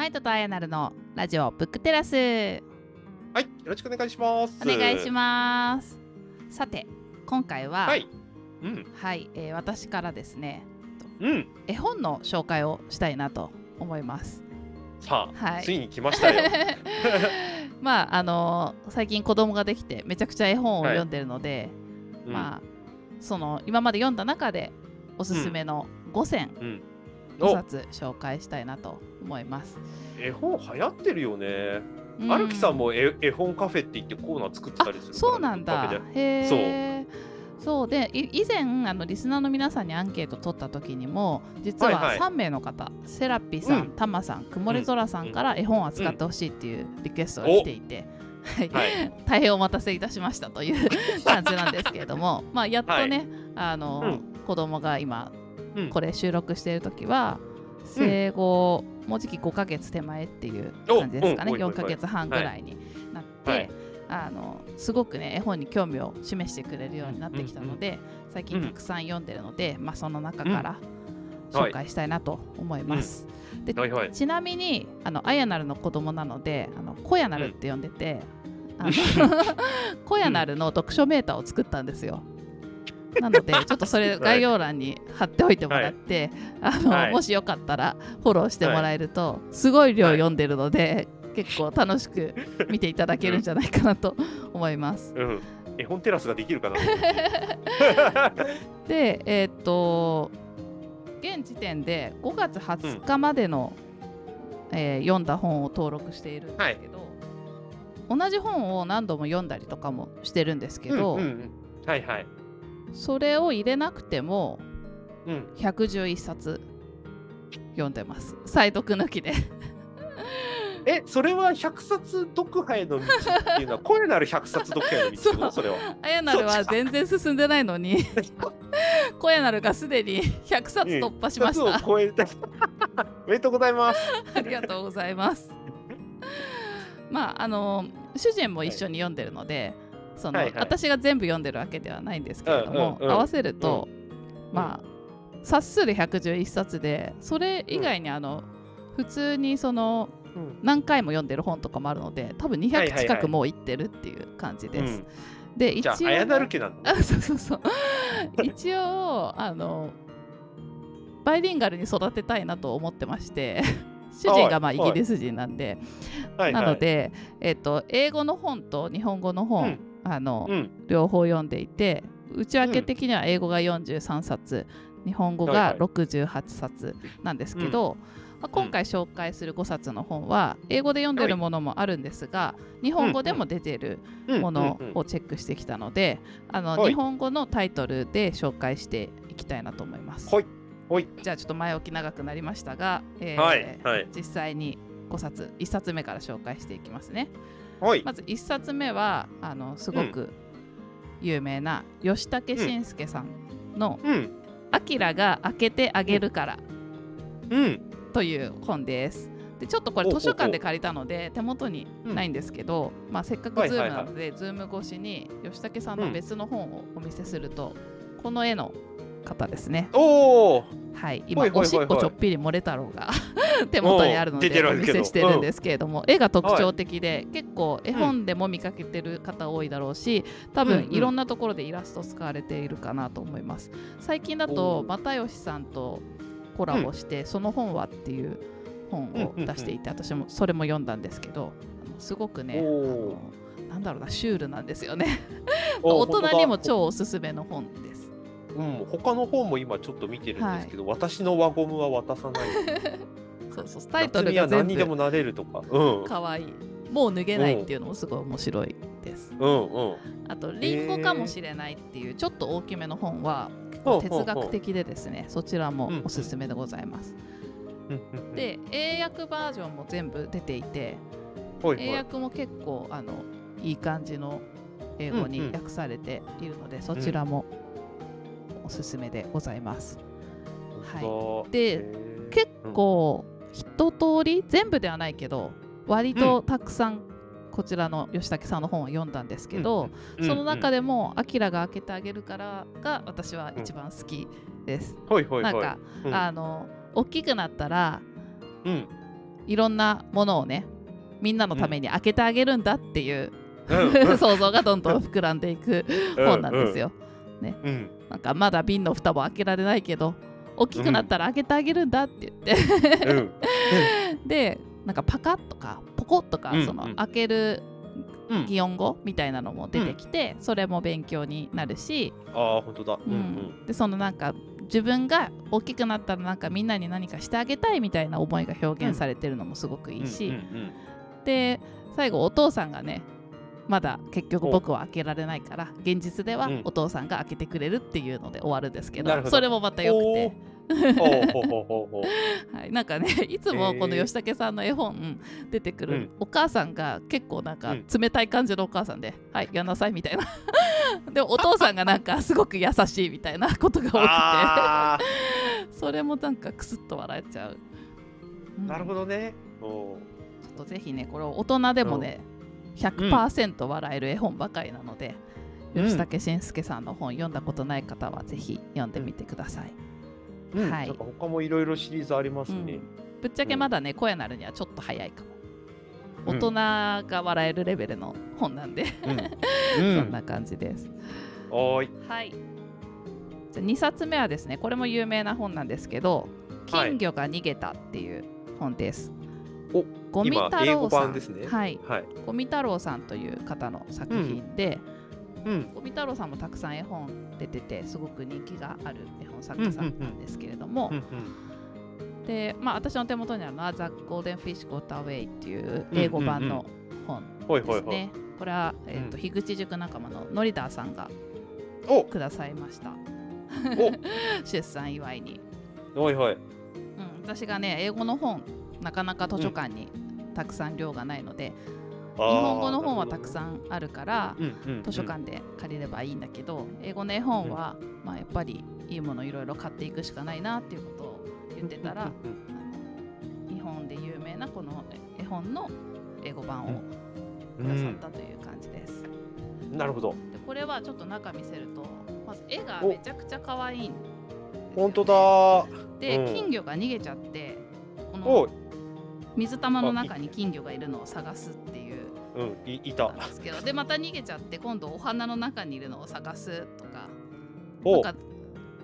マイトとあやなるのラジオブックテラスはい、よろしくお願いします。お願いしますさて今回ははい。うん。はいえー私からですねうん。絵本の紹介をしたいなと思いますさあ、はいついに来ましたよ。まああのー最近子供ができてめちゃくちゃ絵本をはい読んでるので、うんまあその今まで読んだ中でおすすめの5選、うん。5お、冊紹介したいなと思います。絵本流行ってるよね。うん。さんも絵絵本カフェって言ってコーナー作ってたりするそうなんだ。へえそう。でい以前あのリスナーの皆さんにアンケート取った時にも実ははいはい。3名の方、セラピさん、うん。タマさん、くもりぞらさんから絵本を扱ってほしいっていうリクエストが来ていて、はいはい。大変お待たせいたしましたという感じなんですけれども、まあ、やっとね、あのうん。子供が今うん。これ収録している時は生後、もうじき5ヶ月手前っていう感じですかね。おうんおいおいおい。4ヶ月半ぐらいになって、はい。あのすごくね絵本に興味を示してくれるようになってきたので、最近たくさん読んでるので、まあ、その中から紹介したいなと思います。ではいはい。ちなみにあのあやなるの子供なのであのこやなるって呼んでて、あのこやなるの読書メーターを作ったんですよ。なので ちょっとそれ概要欄に貼っておいてもらって、あのはいもしよかったらフォローしてもらえると、すごい量読んでるので、結構楽しく見ていただけるんじゃないかなと思います。うん。絵本テラスができるかな。でえーっと現時点で5月20日までの、えー読んだ本を登録しているんですけど、同じ本を何度も読んだりとかもしてるんですけど、うんうんうんはいはい。それを入れなくてもうん。111冊読んでます再読抜きでえ、それは100冊読破への道っていうのは、声なる100冊読破への道それは。あやなるは全然進んでないのにこやなるがすでに100冊突破しまし100た冊を超えた。おめでとうございます。ありがとうございます。まああの主人も一緒に読んでるので、そのはいはい。私が全部読んでるわけではないんですけれども、うんうんうん合わせると、まあ冊数で111冊でそれ以外にあの、普通にそのうん。何回も読んでる本とかもあるので多分200はいはいはい近くもういってるっていう感じです。うんで一応、じゃあ、あやなる家なんだ。あそうそうそう。一応あのバイリンガルに育てたいなと思ってまして 主人がまあはい。イギリス人なんで、はいはい。なの、で、えっと、英語の本と日本語の本、うんあのうん。両方読んでいて内訳的には英語が43冊、日本語がはいはい。68冊なんですけど、まあ今回紹介する5冊の本は英語で読んでるものもあるんですが、日本語でも出てるうん。ものうん。うん。をチェックしてきたので、あのはい。日本語のタイトルで紹介していきたいなと思います。はい。はい。じゃあちょっと前置き長くなりましたが、えーはい。はい。実際に5冊1冊目から紹介していきますね。はい。まず1冊目はあのすごく有名なヨシタケシンスケさんのうん。「あきらがあけてあげるからうん。」という本です。でちょっとこれ図書館で借りたので手元にないんですけど、まあ、せっかく Zoom なので、 Zoom 越しにヨシタケさんの別の本をお見せすると、この絵の方ですね。おお。はい、今おしっこちょっぴり漏れ太郎が 手元にあるのでお見せしてるんですけれども、絵が特徴的で、結構絵本でも見かけてる方多いだろうし多分いろんなところでイラスト使われているかなと思います。最近だと又吉さんとコラボして、その本はっていう本を出していて、私もそれも読んだんですけどすごくねあのなんだろうなシュールなんですよね。お 大人にも超おすすめの本ですうん、他の本も今ちょっと見てるんですけど、私の輪ゴムは渡さない。そうそうタイトル夏にはが何にでもなれるとか。うん。かわい。いもう脱げないっていうのもすごい面白いです。うんうん。あと「リンゴかもしれない」っていうちょっと大きめの本は哲学的でですね。そちらもおすすめでございます。うんうんうん、で英訳バージョンも全部出ていて英はいはい、訳も結構あのいい感じの英語に訳されているのでそちらもおすすめでございます。はい。で結構一通り全部ではないけど割とたくさんこちらの吉武さんの本を読んだんですけど、その中で、でも「アキラが開けてあげるから」が私は一番好きです。はいはいはい、なんか、うん。あの大きくなったらうん。いろんなものをねみんなのために開けてあげるんだっていう、うん。想像がどんどん膨らんでいく本なんですよ。うん。なんかまだ瓶の蓋も開けられないけど大きくなったら開けてあげるんだって言って、うん。でなんかパカッとかポコッとか、うんそのうん開けるうん。擬音語みたいなのも出てきて、それも勉強になるし、ああ本当だ。ううんん。でそのなんか自分が大きくなったらなんかみんなに何かしてあげたいみたいな思いが表現されてるのもすごくいいし、で最後お父さんがねまだ結局お僕は開けられないから現実ではうん。お父さんが開けてくれるっていうので終わるんですけど,、それもまたよくて、はい、なんかねいつもこの吉武さんの絵本出てくる、うん。お母さんが結構なんかうん冷たい感じのお母さんで「はいやんなさい」みたいな。でもお父さんがなんかすごく優しいみたいなことがあ多くてそれもなんかクスッと笑えちゃう、うん。ーなるほどね。ちょっとぜひねこれ大人でもね、100%笑える絵本ばかりなので、うん。吉武慎介さんの本読んだことない方はぜひ読んでみてください、うん。はい。なんか他もいろいろシリーズありますね。ぶっちゃけまだね声なるにはちょっと早いかも。うん。大人が笑えるレベルの本なんで、うん。そんな感じです。はーい。はい。じゃ2冊目はですねこれも有名な本なんですけど「はい。金魚が逃げた」っていう本です、おゴミ太郎さん。版ですね。はい。はい。ゴミ太郎さんという方の作品で、うんゴミ太郎さんもたくさん絵本出ててすごく人気がある絵本作家さんなんですけれども、でまあ私の手元にあるのは「ザ・ゴールデン・フィッシュ・ゴーター・ウェイ」っていう英語版の本ですね。これは、えーとうん。樋口塾仲間のノリダーさんがお。くださいました。出産祝いに、おおいほい。うん。私がね、英語の本、なかなか図書館にたくさん量がないので、日本語の本はたくさんあるから、ん図書館で借りればいいんだけど、英語の絵本は、まあ、やっぱりいいものいろいろ買っていくしかないなっていうことを言ってたら、あの日本で有名なこの絵本の英語版をくださったという感じです。うん。なるほど。でこれはちょっと中見せるとまず絵がおめちゃくちゃ可愛いん本当だ。で、うん。金魚が逃げちゃってこおのい水玉の中に金魚がいるのを探すっていう。うんいいた。なんですけどでまた逃げちゃって今度お花の中にいるのを探すとか。なんおか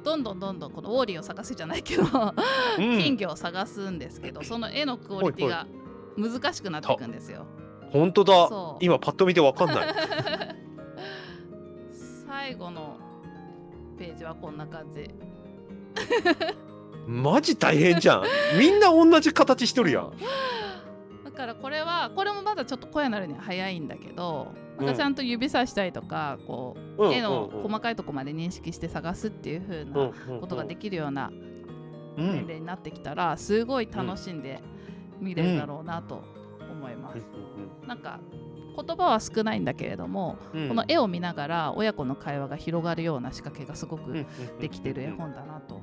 どんどんどんどんこのウォーリーを探すじゃないけど、うん。金魚を探すんですけどその絵のクオリティが難しくなっていくんですよ。本当だ。今パッと見てわかんない。最後のページはこんな感じ。マジ大変じゃん。みんな同じ形しとるやん。だからこれはこれもまだちょっと声なるには早いんだけどなん。うんかちゃんと指さしたりとかこうんう絵のうんうん。細かいとこまで認識して探すっていう風うんなうん。ことができるようなうん。年齢になってきたらすごい楽しんで見れるだろうなと思います。なんか言葉は少ないんだけれどもうん。この絵を見ながら親子の会話が広がるような仕掛けがすごくうん。できてる絵本だなと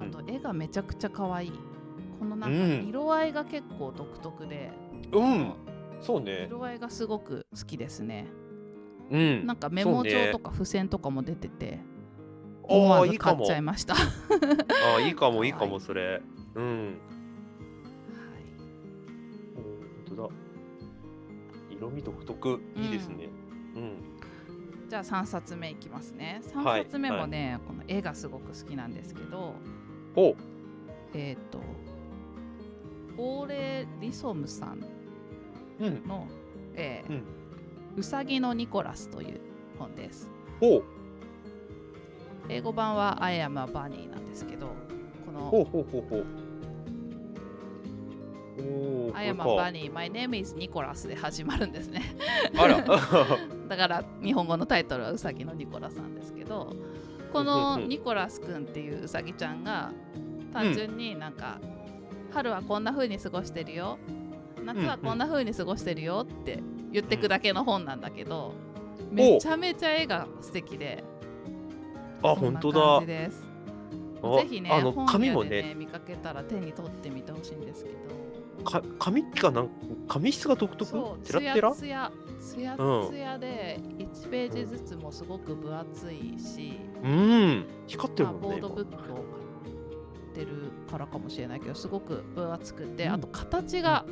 あと絵がめちゃくちゃ可愛い。このなんうん。か色合いが結構独特で、うん。そうね。色合いがすごく好きですね。うん。なんかメモ帳とか付箋とかも出てて、あ思わず買っあいいかもちゃいました。ああいいかも いいかもそれ。うん。はい。本当だ。色味独特。いいですね。うんじゃあ3冊目いきますね。はい。3冊目もね、この絵がすごく好きなんですけど、お。えっ、と、オーレ・リソムさんうん。の、えーうん。うさぎのニコラスという本です。お。英語版は I am a bunny なんですけど、この I am a bunny, my name is Nicholas で始まるんですね。あら。だから日本語のタイトルはうさぎのニコラスなんですけど、このニコラスくんっていううさぎちゃんが単純になんか、春はこんな風に過ごしてるよ、夏はこんな風に過ごしてるよって言ってくだけの本なんだけど、めちゃめちゃ絵が素敵で、あ本当だ。ぜひね、あの本紙も屋でねね見かけたら手に取ってみてほしいんですけど。か紙がなん紙質が独特？テラッテラ？つやつやつやで1ページずつもすごく分厚いし、うん。光ってるまあ、もんねボードブックをてるからかもしれないけどすごく分厚くて、うん。あと形が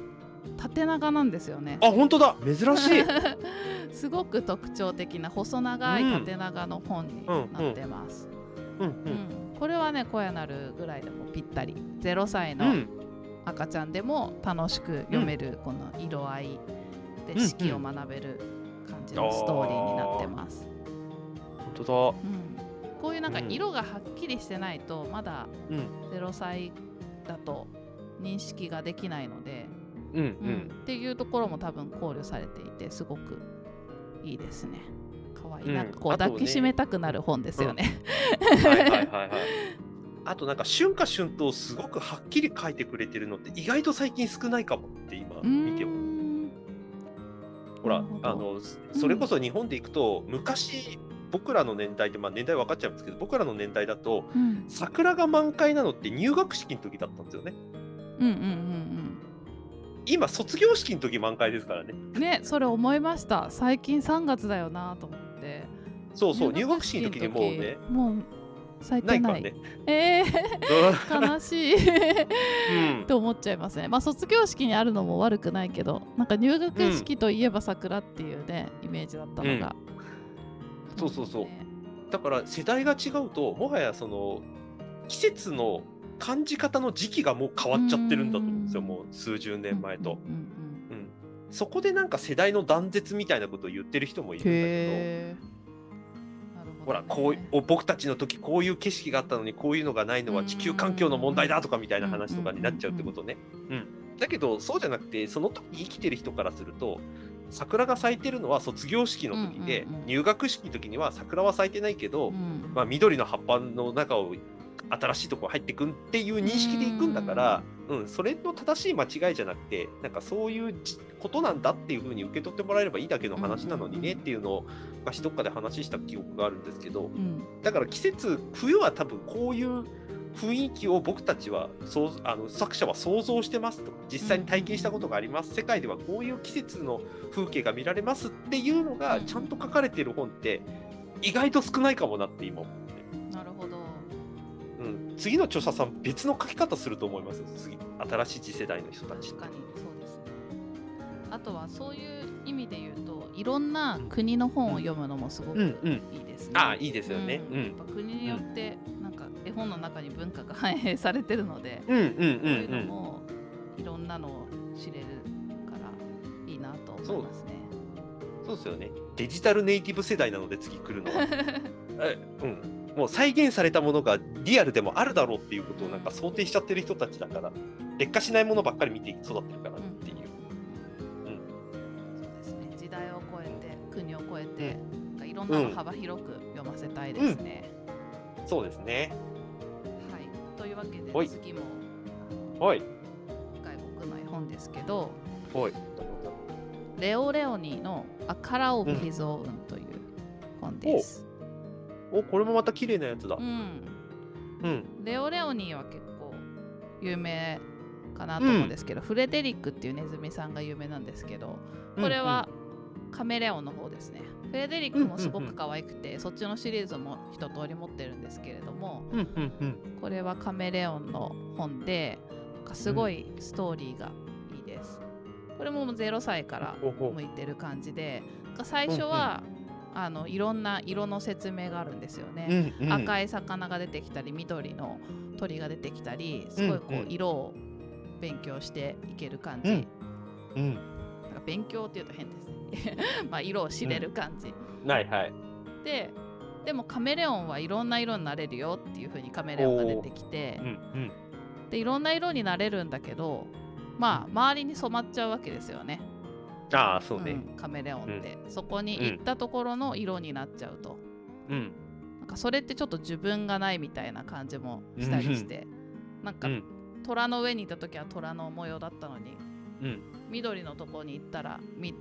縦長なんですよね。あ本当だ。珍しい。すごく特徴的な細長い縦長の本になってます。うんううんん。これはね小屋なるぐらいでもぴったり。0歳のうん赤ちゃんでも楽しく読めるこの色合いでうん四季を学べる感じのストーリーになってます。本当うん、こういうなんかうん色がはっきりしてないとまだだうん。0歳だと認識ができないので、うんううん。んっていうところも多分考慮されていてすごくいいですね。かわいい、うん。なんかこう抱きしめたくなる本ですよね。はいはいはいはい あとなんか春夏春冬すごくはっきり書いてくれてるのって意外と最近少ないかもって今見てもほらあのそれこそ日本でいくと、昔僕らの年代でまあ年代分かっちゃうんですけど僕らの年代だとうん。桜が満開なのって入学式の時だったんですよね。うんうんうん今卒業式の時満開ですからね。うんねそれ思いました。最近3月だよなと思って。そうそう入学式の時。にもうねもう咲いてない。ね。えー、悲しい。うん。って思っちゃいますね。まあ卒業式にあるのも悪くないけどなんか入学式といえば桜っていうね、イメージだったのが、そうそうそう。ねだから世代が違うともはやその季節の感じ方の時期がもう変わっちゃってるんだと思うんですよ。うん。もう数十年前と、うんうんうんうんそこでなんか世代の断絶みたいなことを言ってる人もいるんだけどほらこうお僕たちの時こういう景色があったのにこういうのがないのは地球環境の問題だとかみたいな話とかになっちゃうってことね。うん。だけどそうじゃなくてその時生きてる人からすると桜が咲いてるのは卒業式の時で、うんうんうん入学式の時には桜は咲いてないけど、うんまあ、緑の葉っぱの中を新しいところ入ってくんっていう認識でいくんだから、うん、それの正しい間違いじゃなくてなんかそういうじことなんだっていうふうに受け取ってもらえればいいだけの話なのにねっていうのを昔どっかで話した記憶があるんですけどうん。だから季節冬は多分こういう雰囲気を僕たちはそうあの作者は想像してますと。実際に体験したことがあります世界ではこういう季節の風景が見られますっていうのがちゃんと書かれてる本って意外と少ないかもなって今思次の著者さん別の書き方すると思います？よ次新しい次世代の人たち。確かにそうですね。あとはそういう意味で言うといろんな国の本を読むのもすごくうんうん。いいですね、ああいいですよね。うん。やっぱ国によってなんか絵本の中に文化が反映されてるので、うんうんうんそういううんのもいろんなのを知れるからいいなと思いますね。そう。ですよね。デジタルネイティブ世代なので次来るのは。えうん、もう再現されたものがリアルでもあるだろうっていうことをなんか想定しちゃってる人たちだから劣化しないものばっかり見て育ってるからっていう、そうですね。時代を超えて国を超えて、なんかいろんなの幅広く読ませたいですね。そうですね。はい、というわけで次もはい。外国の絵本ですけどはい。レオ・レオニーの「アカラ・オブ・ヒズ・オウン」という本です。おこれもまた綺麗なやつだ。うん。うん。レオ・レオニーは結構有名かなと思うんですけど、フレデリックっていうネズミさんが有名なんですけどこれはカメレオンの方ですね。フレデリックもすごく可愛くて、そっちのシリーズも一通り持ってるんですけれどもうんうんうん。これはカメレオンの本でなんかすごいストーリーがいいです。これも0歳から向いてる感じで最初は、あのいろんな色の説明があるんですよね。うんうん。赤い魚が出てきたり緑の鳥が出てきたりすごいこうんううん色を勉強していける感じ、うんうん。なんか勉強っていうと変ですね。まあ色を知れる感じ、はいはい。ででもカメレオンはいろんな色になれるよっていう風にカメレオンが出てきてうんうん。でいろんな色になれるんだけどまあ周りに染まっちゃうわけですよねああそうね。うんカメレオンって、そこに行ったところの色になっちゃうと、うん。なんかそれってちょっと自分がないみたいな感じもしたりして、なんかうん。虎の上にいた時は虎の模様だったのにうん。緑のとこに行ったらみ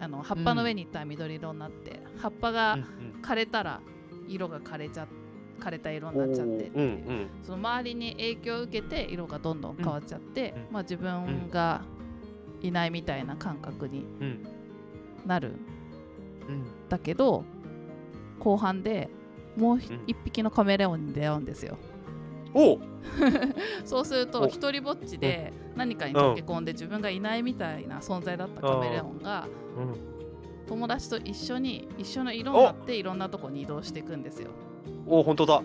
あの葉っぱの上に行ったら緑色になって、葉っぱが枯れたら色が枯れちゃ枯れた色になっちゃってっていう。うんうん。その周りに影響を受けて色がどんどん変わっちゃって、うん。まあ、自分がいないみたいな感覚にうん。なる。んうん。だけど後半でもうひうん一匹のカメレオンに出会うんですよ。お！う そうするとお。一人ぼっちで何かに溶け込んで自分がいないみたいな存在だったカメレオンがうん。友達と一緒に一緒の色になっていろんなとこに移動していくんですよ。お本当だ。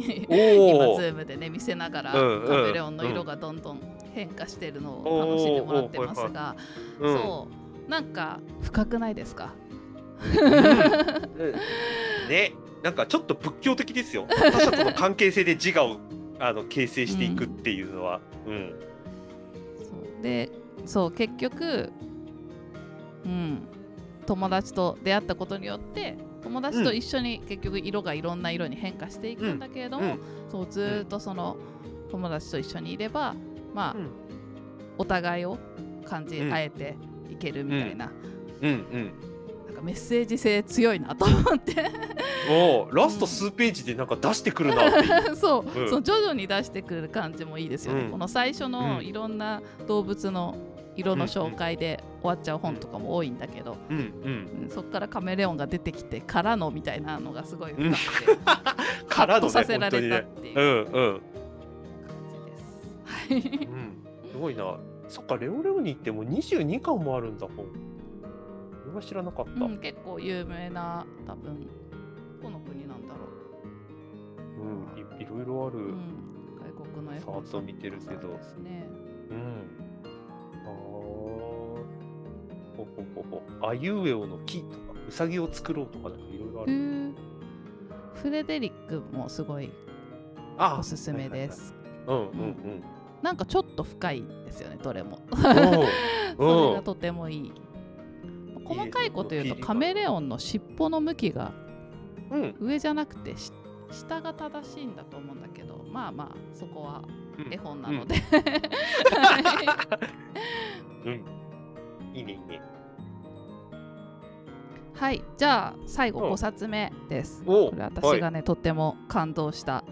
今ズームでね見せながらカメレオンの色がどんどん変化してるのを楽しんでもらってますが、うんそうなんか深くないですか？うん。ねなんかちょっと仏教的ですよ。他者との関係性で自我を あの形成していくっていうのは。うん。そう。でそう結局うん。友達と出会ったことによって友達と一緒に結局色がいろんな色に変化していくんだけれども、うん。そうずーっとその友達と一緒にいればまあ、うん。お互いを感じうん。合えていけるみたいな,、うん。うん。なんかメッセージ性強いなと思って。おーラスト数ページでなんか出してくるな。そう,、うん。そう徐々に出してくる感じもいいですよね、うん。この最初のうん。いろんな動物の色の紹介で終わっちゃう本とかも多いんだけど、うんうん。うん。そこからカメレオンが出てきてからのみたいなのがすごい深くて、からのねハッとさせら。れたっていう。うんうん。うん。すごいな。そっかレオレオに行っても22巻もあるんだ本。これは知らなかった。うん、結構有名な多分どこの国なんだろうん。いいろいろあう、る。うん、外国の絵本さーっと見てるけどですね。うん。ああ。ほほほほ。あいうえおの木とか、うさぎを作ろうとか、なんかいろいろある。フレデリックもすごいあおすすめです。はいはいはい。うんうんなんかちょっと深いですよね、どれも。うん。それおがとてもいい。細かいこと言うとカメレオンの尻尾の向きが。上じゃなくてし下が正しいんだと思うんだけどまあまあそこは絵本なので、うん。いいねいいね。はいじゃあ最後うん5冊目ですおこれ私がね、とっても感動した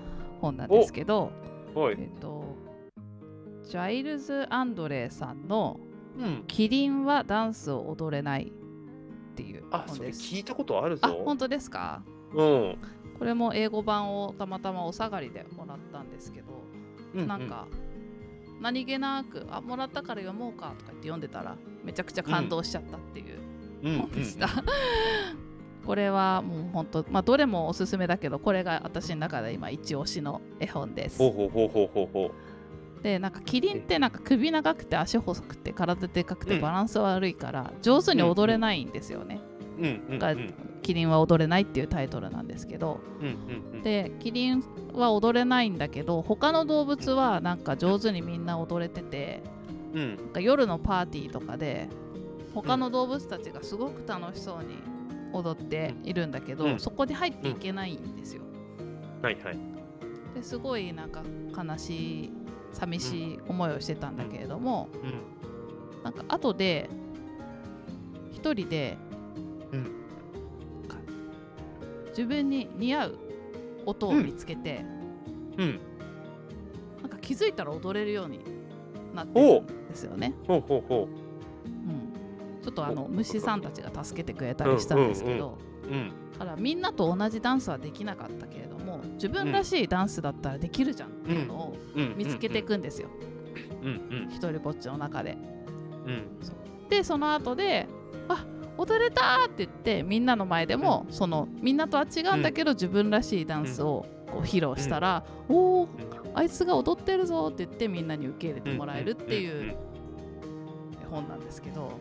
本なんですけどはい。えっ、とジャイルズ・アンドレーさんのうん「キリンはダンスを踊れない」っていうあ、それ本です聞いたことあるぞ。あ本当ですか？うん。これも英語版をたまたまお下がりでもらったんですけど、うなん、か何気なく「あもらったから読もうか」とか言って読んでたらめちゃくちゃ感動しちゃったっていううんうん本でした。これはもう本当、まあ、どれもおすすめだけどこれが私の中で今一押しの絵本ですほう。ほうほうほうほうほでなんかキリンってなんか首長くて足細くて体でかくうんてバランス悪いから上手に踊れないんですよね。う。うんうんがうんキリンは踊れないっていうタイトルなんですけどうんうんうん。でキリンは踊れないんだけど他の動物はなんか上手にみんな踊れててうんなんか夜のパーティーとかで他の動物たちがすごく楽しそうに踊っているんだけど、うんそこに入っていけないんですよ。はいはい。ですごいなんか悲しい寂しい思いをしてたんだけれども、うんなんか後で一人で、うんか自分に似合う音を見つけて、うん。なんか気づいたら踊れるようになってるんですよね。ほうほうほうん、ちょっとあの虫さんたちが助けてくれたりしたんですけど、う。うん。だからみんなと同じダンスはできなかったけれども自分らしいダンスだったらできるじゃんっていうのをうん。見つけていくんですよ、うんうん一人ぼっちの中で。うん。でその後で「あ踊れた!」って言ってみんなの前でも、そのみんなとは違うんだけど、自分らしいダンスをこう披露したら「おおあいつが踊ってるぞ!」って言ってみんなに受け入れてもらえるっていう絵本なんですけど、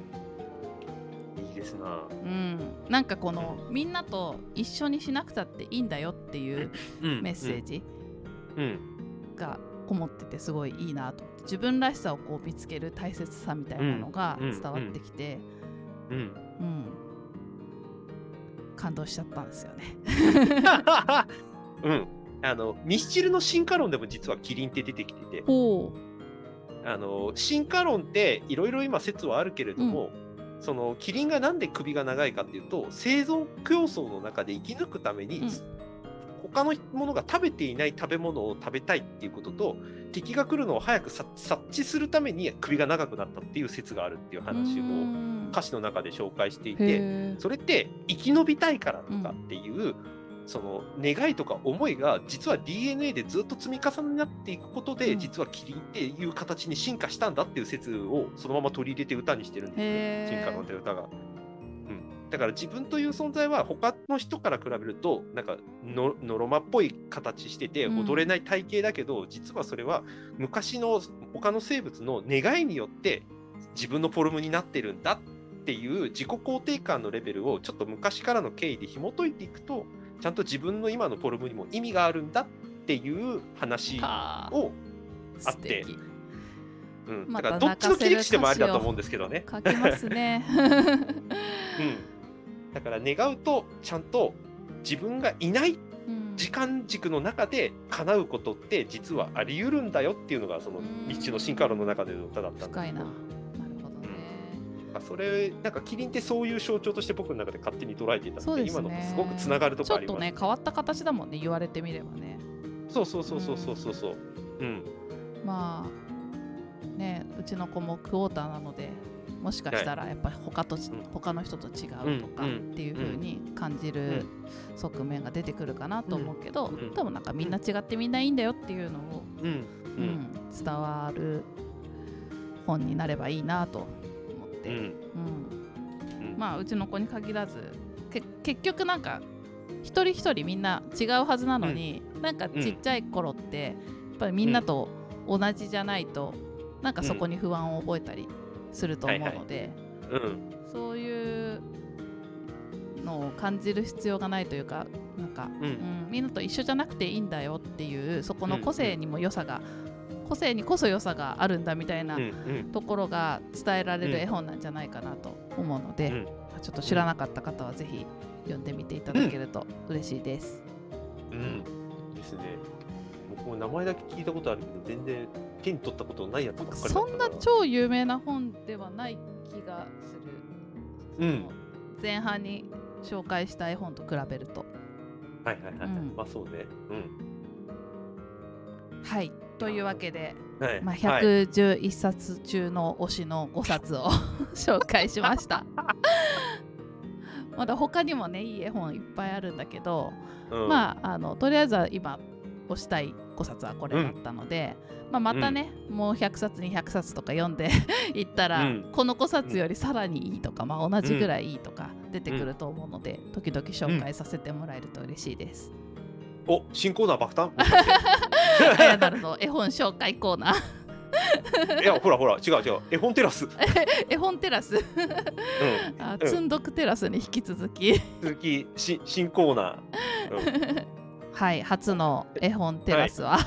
いいですな。うん、なんかこのみんなと一緒にしなくたっていいんだよっていうメッセージうん。がこもっててすごいいいなと自分らしさをこう見つける大切さみたいなのがうん伝わってきて、うん。うん、感動しちゃったんですよね。うん。あの、ミスチルの進化論でも実はキリンって出てきてて、おあの、進化論っていろいろ今説はあるけれども、そのキリンがなんで首が長いかっていうと生存競争の中で生き抜くために、うん。他のものが食べていない食べ物を食べたいっていうことと敵が来るのを早く察察知するために首が長くなったっていう説があるっていう話を歌詞の中で紹介していてへそれって生き延びたいからとかっていうその願いとか思いが実は DNA でずっと積み重なっていくことで、うん。実はキリンっていう形に進化したんだっていう説をそのまま取り入れて歌にしてるんですへー。よ進化論って歌が。うん、だから自分という存在は他の人から比べるとなんかののろまっぽい形しててうん。踊れない体型だけど、実はそれは昔の他の生物の願いによって自分のフォルムになってるんだっていう自己肯定感のレベルをちょっと昔からの経緯で紐解いていくとちゃんと自分の今のフォルムにも意味があるんだっていう話はあを、あっ素て敵。うん、だからどっちの切り口でもありだと思うんですけどね。書きますね。うん、だから願うとちゃんと自分がいないうん。時間軸の中で叶うことって実はあり得るんだよっていうのがそのうん。日中の進化論の中での歌だったん深いなだなるほどねけどそれなんかキリンってそういう象徴として僕の中で勝手に捉えていたのでそうですね。今のとすごくつながるとちょっこあります。とね変わった形だもんね。言われてみればねそうそうそうそうそうそうそう。うん。まあねうちの子もクォーターなのでもしかしたらやっぱり他とち、うん。他の人と違うとかっていう風に感じる側面が出てくるかなと思うけど、うん。うん。多分なんかみんな違ってみんないいんだよっていうのを、うん。ううんん伝わる本になればいいなとうん。うん。うん。まあうちの子に限らずけ結局なんか一人一人みんな違うはずなのに、なんかちっちゃい頃ってやっぱりみんなと同じじゃないと、なんかそこに不安を覚えたりすると思うので、うん。そういうのを感じる必要がないというかなんか、うん。うん、みんなと一緒じゃなくていいんだよっていうそこの個性にも良さが、個性にこそ良さがあるんだみたいなうんうん。ところが伝えられる絵本なんじゃないかなと思うので、うん。ちょっと知らなかった方はぜひ読んでみていただけると嬉しいです。うん。ですね。僕も名前だけ聞いたことあるけど全然手に取ったことないやつばっかりそんな超有名な本ではない気がする。うん。前半に紹介した絵本と比べると。はいはいはいはい、うん。まあそうね。はいというわけで、うんはい、まあ、はい。111冊中の推しの5冊を 紹介しました。まだ他にもねいい絵本いっぱいあるんだけど、うん。まああのとりあえずは今推したい5冊はこれだったので、まあ、またね、もう100冊200冊とか読んで いったら、うん。この5冊よりさらにいいとか、まあ、同じぐらいいいとか出てくると思うので、時々紹介させてもらえると嬉しいです。お新コーナー爆誕？あやなるの絵本紹介コーナー。いやほらほら違う違う。絵本テラス、うん、絵本テラス。あうん。積んどくテラスに引き続き。続きし新コーナー、うん。はい初の絵本テラスは、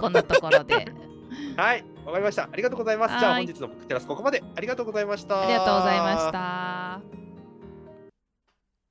こんなところで。はいわかりました。ありがとうございます。じゃあはい本日の僕テラスここまで。ありがとうございました。ありがとうございました。